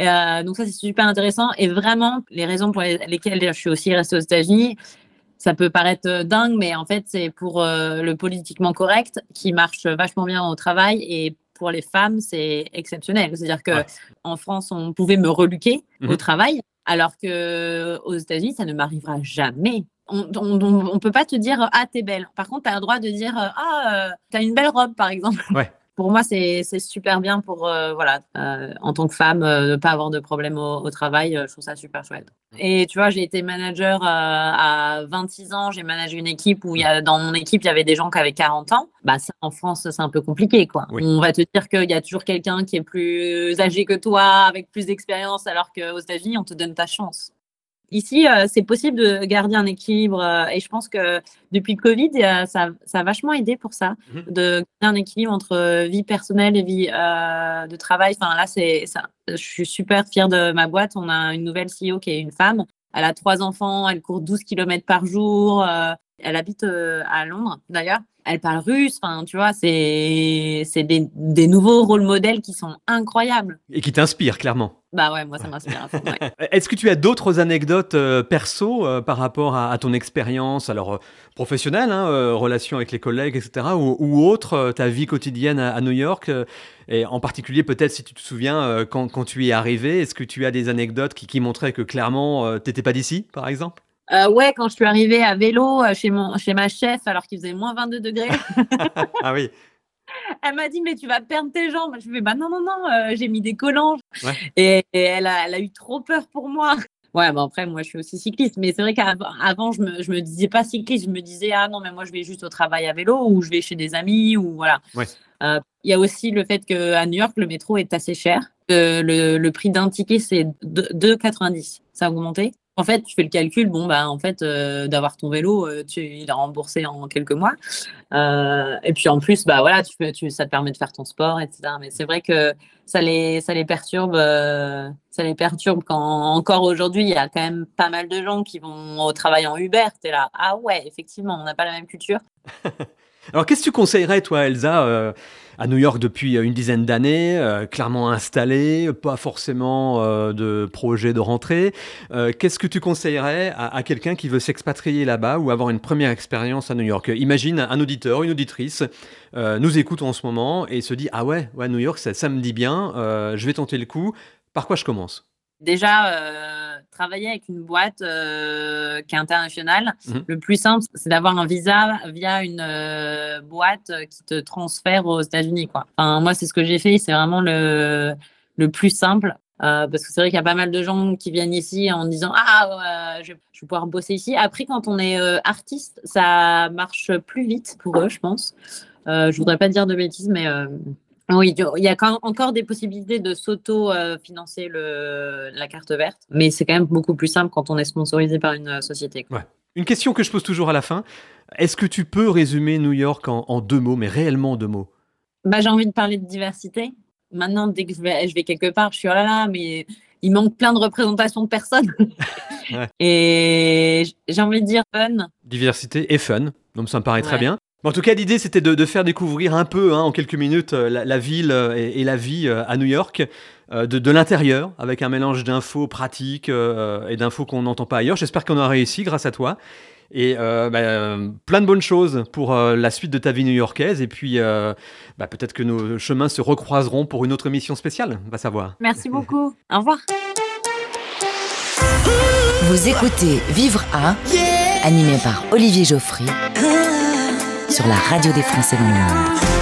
Euh, donc ça, c'est super intéressant. Et vraiment, les raisons pour les- lesquelles je suis aussi restée aux États-Unis, ça peut paraître euh, dingue, mais en fait, c'est pour euh, le politiquement correct qui marche vachement bien au travail. Et pour les femmes, c'est exceptionnel. C'est-à-dire que Ouais. en France, on pouvait me reluquer au Mhm. travail, alors que aux États-Unis, ça ne m'arrivera jamais. On on, peut pas te dire ah t'es belle. Par contre, tu as le droit de dire ah euh, t'as une belle robe par exemple. Ouais. Pour moi, c'est super bien pour euh, voilà euh, en tant que femme euh, ne pas avoir de problème au, au travail. euh, je trouve ça super chouette. Et tu vois, j'ai été manager euh, à 26 ans. J'ai managé une équipe où il y a dans mon équipe il y avait des gens qui avaient 40 ans. Bah ça, en France, c'est un peu compliqué quoi. Oui. On va te dire qu'il y a toujours quelqu'un qui est plus âgé que toi, avec plus d'expérience, alors qu'aux États-Unis, on te donne ta chance. Ici, euh, c'est possible de garder un équilibre euh, et je pense que depuis le Covid, euh, ça, ça a vachement aidé pour ça, Mhm. de garder un équilibre entre vie personnelle et vie de travail. Enfin, là, c'est. Je suis super fière de ma boîte. On a une nouvelle CEO qui est une femme. Elle a trois enfants, elle court 12 km par jour. elle habite à Londres, d'ailleurs. Elle parle russe. Enfin, tu vois, c'est des, des nouveaux rôles modèles qui sont incroyables. Et qui t'inspire, clairement. Bah ouais, moi, ça m'inspire. ouais. Est-ce que tu as d'autres anecdotes euh, perso euh, par rapport à, à ton expérience, alors euh, professionnelle, hein, euh, relation avec les collègues, etc., ou, ou autre, euh, ta vie quotidienne à, à New York, euh, et en particulier peut-être si tu te souviens euh, quand, quand tu y es arrivé, est-ce que tu as des anecdotes qui, qui montraient que clairement euh, t'étais pas d'ici, par exemple? Euh, ouais, quand je suis arrivée à vélo euh, chez, mon, chez ma chef, alors qu'il faisait moins 22 degrés, Ah oui. elle m'a dit Mais tu vas perdre tes jambes. Je lui ai dit Bah non, non, non, euh, j'ai mis des collants. Ouais. Et, et elle, a, elle a eu trop peur pour moi. Ouais, bon, après, moi, je suis aussi cycliste. Mais c'est vrai qu'avant, avant, je me, je me disais pas cycliste. Je me disais Ah non, mais moi, je vais juste au travail à vélo ou je vais chez des amis ou voilà. Ouais. Euh, Il y a aussi le fait qu'à New York, le métro est assez cher. Le, le prix d'un ticket, c'est deux- 2,90. Ça a augmenté. En fait, tu fais le calcul, bon, bah, en fait, euh, d'avoir ton vélo, euh, tu, il est remboursé en quelques mois. Euh, et puis en plus, bah, voilà, tu, ça te permet de faire ton sport, etc. Mais c'est vrai que ça les, ça les perturbe, ça les perturbe quand encore aujourd'hui, il y a quand même pas mal de gens qui vont au travail en Uber. Tu es là, ah ouais, effectivement, on n'a pas la même culture. Alors, qu'est-ce que tu conseillerais, toi, Elsa, à New York depuis euh, une dizaine d'années, euh, clairement installée, pas forcément euh, de projet de rentrée. Qu'est-ce que tu conseillerais à, quelqu'un qui veut s'expatrier là-bas ou avoir une première expérience à New York? Imagine un auditeur, une auditrice nous écoute en ce moment et se dit Ah ouais, New York, ça, ça me dit bien, je vais tenter le coup. Par quoi je commence? Déjà, euh, travailler avec une boîte euh, qui est internationale, Mhm. le plus simple, c'est d'avoir un visa via une euh, boîte qui te transfère aux États-Unis. Quoi. Enfin, moi, c'est ce que j'ai fait. C'est vraiment le, le plus simple. euh, parce que c'est vrai qu'il y a pas mal de gens qui viennent ici en disant Ah, euh, je, je vais pouvoir bosser ici. Après, quand on est euh, artiste, ça marche plus vite pour eux, je pense. Je voudrais pas dire de bêtises, mais oui, il y a quand- encore des possibilités de s'auto-financer la carte verte, mais c'est quand même beaucoup plus simple quand on est sponsorisé par une euh, société. quoi. Une question que je pose toujours à la fin est-ce que tu peux résumer New York en, en deux mots, mais réellement en deux mots? Bah, j'ai envie de parler de diversité. Maintenant, dès que je vais, je vais quelque part, je suis oh là là, mais il manque plein de représentations de personnes. Ouais. Et j'ai envie de dire fun. Diversité et fun, donc ça me paraît très Ouais. bien. En tout cas, l'idée, c'était de, de faire découvrir un peu, hein, en quelques minutes, euh, la, la ville euh, et, et la vie euh, à New York, euh, de, de l'intérieur, avec un mélange d'infos pratiques euh, et d'infos qu'on n'entend pas ailleurs. J'espère qu'on a réussi grâce à toi. Et euh, bah, euh, plein de bonnes choses pour euh, la suite de ta vie new-yorkaise. Et puis, euh, bah, peut-être que nos chemins se recroiseront pour une autre émission spéciale, on va savoir. Merci beaucoup. Au revoir. Vous écoutez Vivre à, animé par Olivier Geoffry sur la radio des Français dans le monde.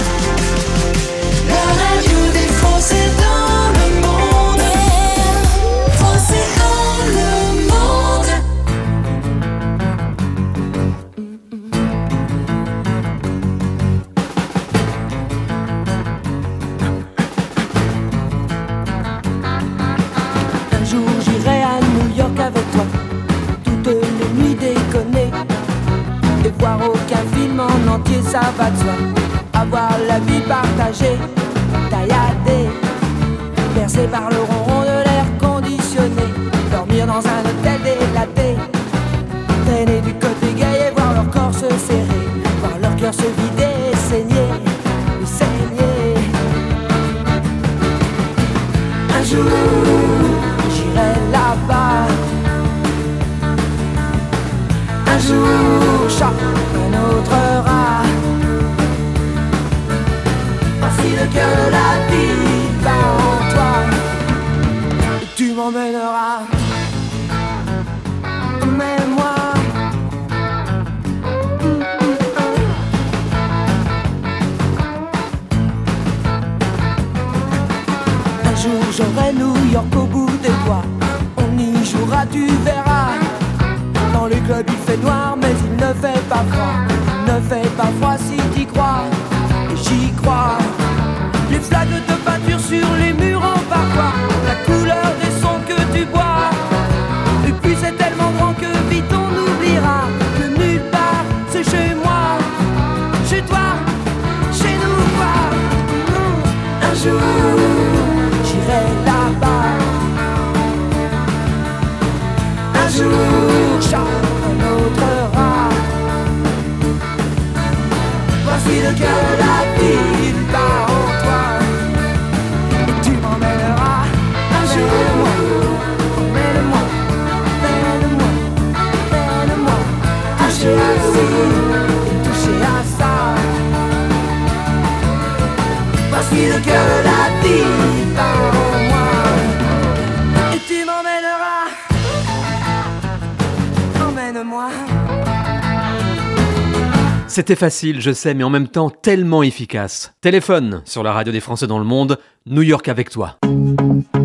Entier, ça va de soi. Avoir la vie partagée, tailladée, bercée par le ronron de l'air conditionné. Dormir dans un hôtel délaté, traîner du côté gay et voir leur corps se serrer. Voir leur cœur se vider saigner, saigner. Un jour, j'irai là-bas. Un jour, chat, un autre de la vie en toi. Tu m'emmèneras. Emmène-moi. Un jour j'aurai New York au bout des doigts. Voici le cœur de la ville bat en moi. Et tu m'emmèneras. Emmène-moi. C'était facile, je sais, mais en même temps tellement efficace. Téléphone sur la radio des Français dans le monde, New York avec toi.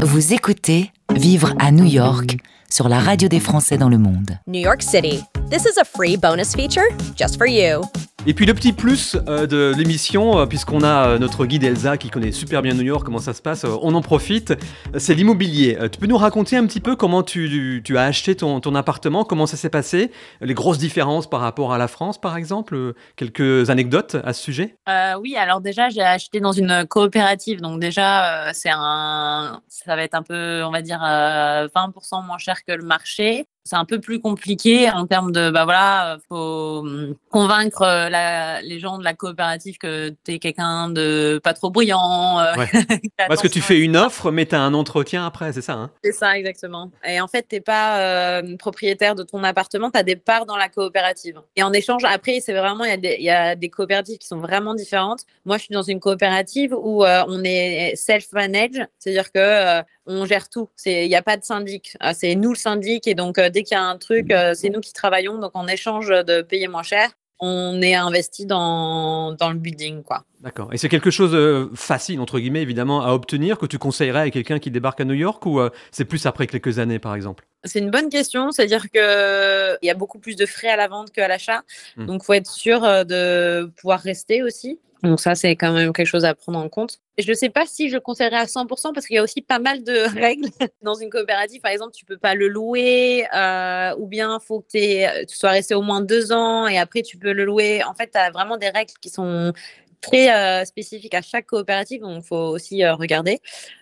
Vous écoutez Vivre à New York sur la radio des Français dans le monde. New York City. This is a free bonus feature just for you. Et puis le petit plus euh, de l'émission, euh, puisqu'on a euh, notre guide Elsa qui connaît super bien New York, comment ça se passe, on en profite, c'est l'immobilier. Tu peux nous raconter un petit peu comment tu, as acheté ton, ton appartement, comment ça s'est passé, les grosses différences par rapport à la France par exemple, quelques anecdotes à ce sujet? Oui, alors déjà, j'ai acheté dans une coopérative. Donc déjà, c'est un, ça va être un peu, on va dire, euh, 20% moins cher que le marché. C'est un peu plus compliqué en termes de, bah voilà, faut hum, convaincre euh, la- les gens de la coopérative que tu es quelqu'un de pas trop bruyant. euh, Ouais. Parce que tu fais une offre, mais tu as un entretien après, c'est ça hein? C'est ça, exactement. Et en fait, tu n'es pas euh, propriétaire de ton appartement, tu as des parts dans la coopérative. Et en échange, après, c'est vraiment, il y, a des- il y a des coopératives qui sont vraiment différentes. Moi, je suis dans une coopérative où euh, on est self-managed, c'est-à-dire que euh, on gère tout. Il n'y a pas de syndic. Ah, C'est nous le syndic. Et donc, euh, dès qu'il y a un truc, euh, c'est nous qui travaillons. Donc, en échange de payer moins cher, on est investi dans, dans le building, quoi. D'accord. Et c'est quelque chose de facile, entre guillemets, évidemment, à obtenir, que tu conseillerais à quelqu'un qui débarque à New York, ou euh, c'est plus après quelques années, par exemple? C'est une bonne question, c'est-à-dire que il y a beaucoup plus de frais à la vente qu'à l'achat, Mm. donc faut être sûr euh, de pouvoir rester aussi. Donc ça, c'est quand même quelque chose à prendre en compte. Je ne sais pas si je conseillerais à 100% parce qu'il y a aussi pas mal de règles dans une coopérative. Par exemple, tu peux pas le louer euh, ou bien faut que tu sois resté au moins deux ans et après tu peux le louer. En fait, tu as vraiment des règles qui sont très euh, spécifiques à chaque coopérative, donc il faut aussi euh, regarder.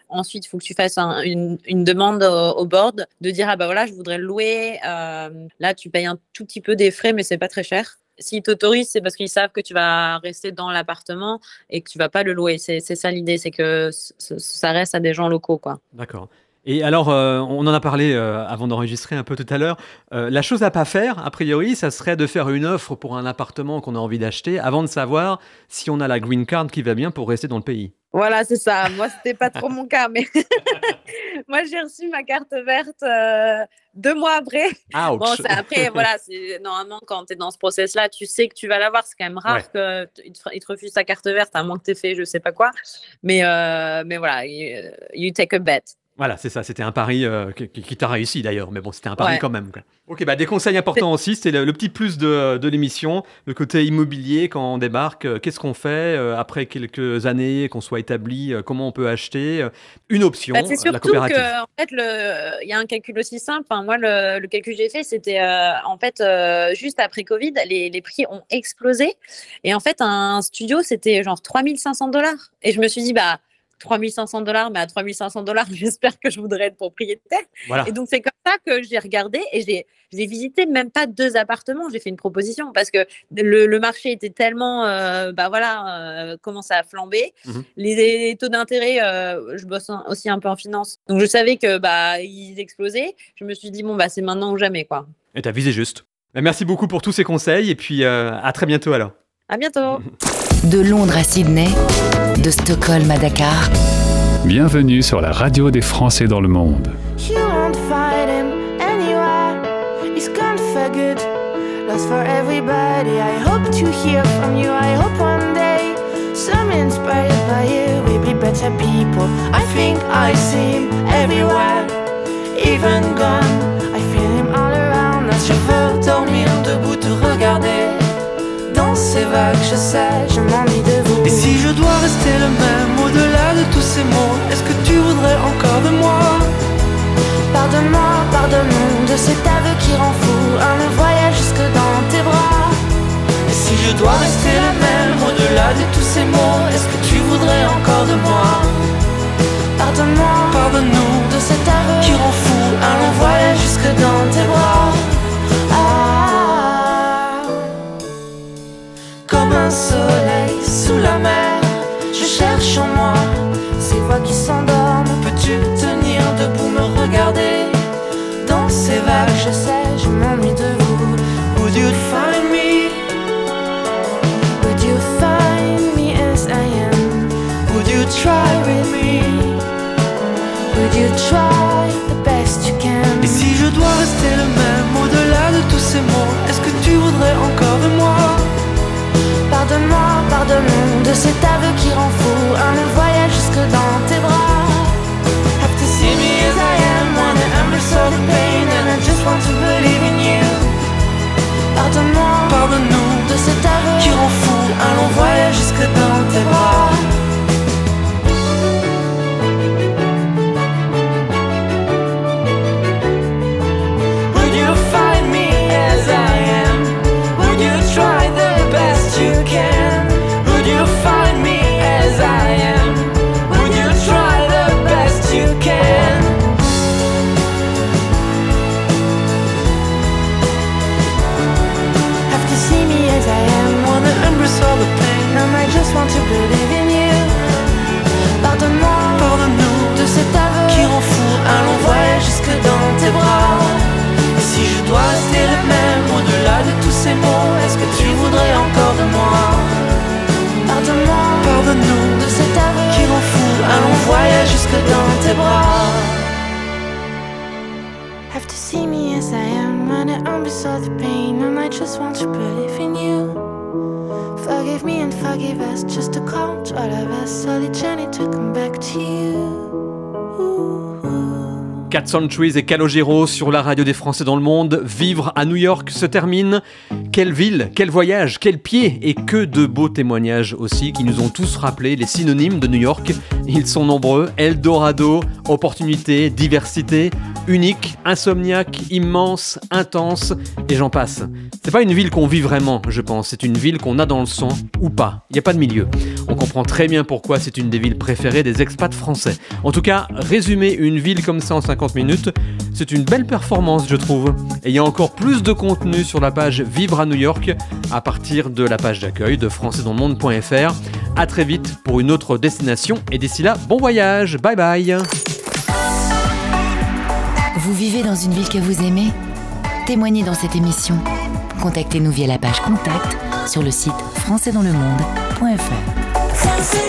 Ensuite, il faut que tu fasses un- une, demande au, board de dire ah bah voilà, je voudrais le louer. Euh, là, tu payes un tout petit peu des frais, mais c'est pas très cher. S'ils t'autorisent, c'est parce qu'ils savent que tu vas rester dans l'appartement et que tu vas pas le louer. C'est ça l'idée, c'est que ça reste à des gens locaux. D'accord. Et alors, euh, on en a parlé euh, avant d'enregistrer un peu tout à l'heure. Euh, la chose à pas faire, a priori, ça serait de faire une offre pour un appartement qu'on a envie d'acheter avant de savoir si on a la green card qui va bien pour rester dans le pays. Voilà, c'est ça. Moi, c'était pas trop mon cas, mais moi, j'ai reçu ma carte verte euh, deux mois après. Ouch. Bon, c'est- après, voilà, normalement quand tu es dans ce process-là, tu sais que tu vas l'avoir. C'est quand même rare Ouais. il te, te refuse ta carte verte, à moins que tu aies fait je sais pas quoi. Mais, euh, mais voilà, you, you take a bet. Voilà, c'est ça. C'était un pari euh, qui, t'a réussi d'ailleurs, mais bon, c'était un pari Ouais. quand même. quoi. Ok, bah des conseils importants aussi. C'est le, le petit plus de, de l'émission, le côté immobilier quand on débarque. euh, Qu'est-ce qu'on fait euh, après quelques années, qu'on soit établi Comment on peut acheter une option, Bah, c'est la surtout coopérative. que en fait, il y a un calcul aussi simple. Moi, le, le calcul que j'ai fait, c'était en fait juste après Covid, les, les prix ont explosé. Et en fait, un studio, c'était genre 3500 dollars. Et je me suis dit, bah, 3500 dollars, mais à 3500 dollars, j'espère que je voudrais être propriétaire. Voilà. Et donc, c'est comme ça que j'ai regardé et j'ai j'ai visité même pas deux appartements. J'ai fait une proposition parce que le, le marché était tellement, euh, bah voilà, euh, commençait à flamber. Mhm. Les, les taux d'intérêt, euh, je bosse un- aussi un peu en finance. Donc, je savais que bah ils explosaient. Je me suis dit, bon, bah c'est maintenant ou jamais, quoi. Et t'as visé juste. Bah, merci beaucoup pour tous ces conseils et puis euh, à très bientôt alors. À bientôt. De Londres à Sydney, de Stockholm à Dakar, Bienvenue sur la radio des Français dans le monde. You won't find him anywhere. He's gone for good, lost for everybody. I hope to hear from you. I hope one day, some inspired by you, we'll be better people. I think I see him everywhere, even gone. I feel him all around. Chauffeur dormir debout, te regarder. Dans ces vagues, je sais, cet aveu qui rend fou Un voyage jusque dans tes bras. Et si je dois rester le même au-delà de tous ces mots, est-ce que tu voudrais encore de moi? Pardonne-moi, Pardonne-nous. De cet aveu qui rend fou Un long voyage jusque dans tes bras. Ah, comme un soleil je sais, je m'ennuie de vous Would you find me? Would you find me as I am? Would you try with me? Would you try the best you can? Et si je dois rester le même au-delà de tous ces mots, est-ce que tu voudrais encore de moi? Pardonne-moi, pardonne-nous de cet aveu qui rend fou Un long voyage jusque dans tes bras Pardonne-moi, pardonne-nous de cet aveu. Qui rend fou, allons voyager jusque dans tes bras. Jusque dans tes bras. Have to see me as I am, and it won't the pain. And I just want to believe in you. Forgive me and forgive us, just a count all of us. So the journey to come back to you. 4 Centuries et Calogero sur la radio des Français dans le monde. Vivre à New York se termine. Quelle ville, quel voyage, quel pied et que de beaux témoignages aussi qui nous ont tous rappelé les synonymes de New York. Ils sont nombreux. Eldorado, opportunité, diversité, unique, insomniaque, immense, intense et j'en passe. C'est pas une ville qu'on vit vraiment, je pense. C'est une ville qu'on a dans le sang ou pas. Il n'y a pas de milieu. On comprend très bien pourquoi c'est une des villes préférées des expats français. En tout cas, résumer une ville comme ça en 50 minutes, c'est une belle performance, je trouve. Et il y a encore plus de contenu sur la page Vivre à New York à partir de la page d'accueil de françaisdanslemonde.fr. À très vite pour une autre destination et d'ici là, bon voyage. Bye bye. Vous vivez dans une ville que vous aimez? Témoignez dans cette émission. Contactez-nous via la page Contact sur le site françaisdanslemonde.fr.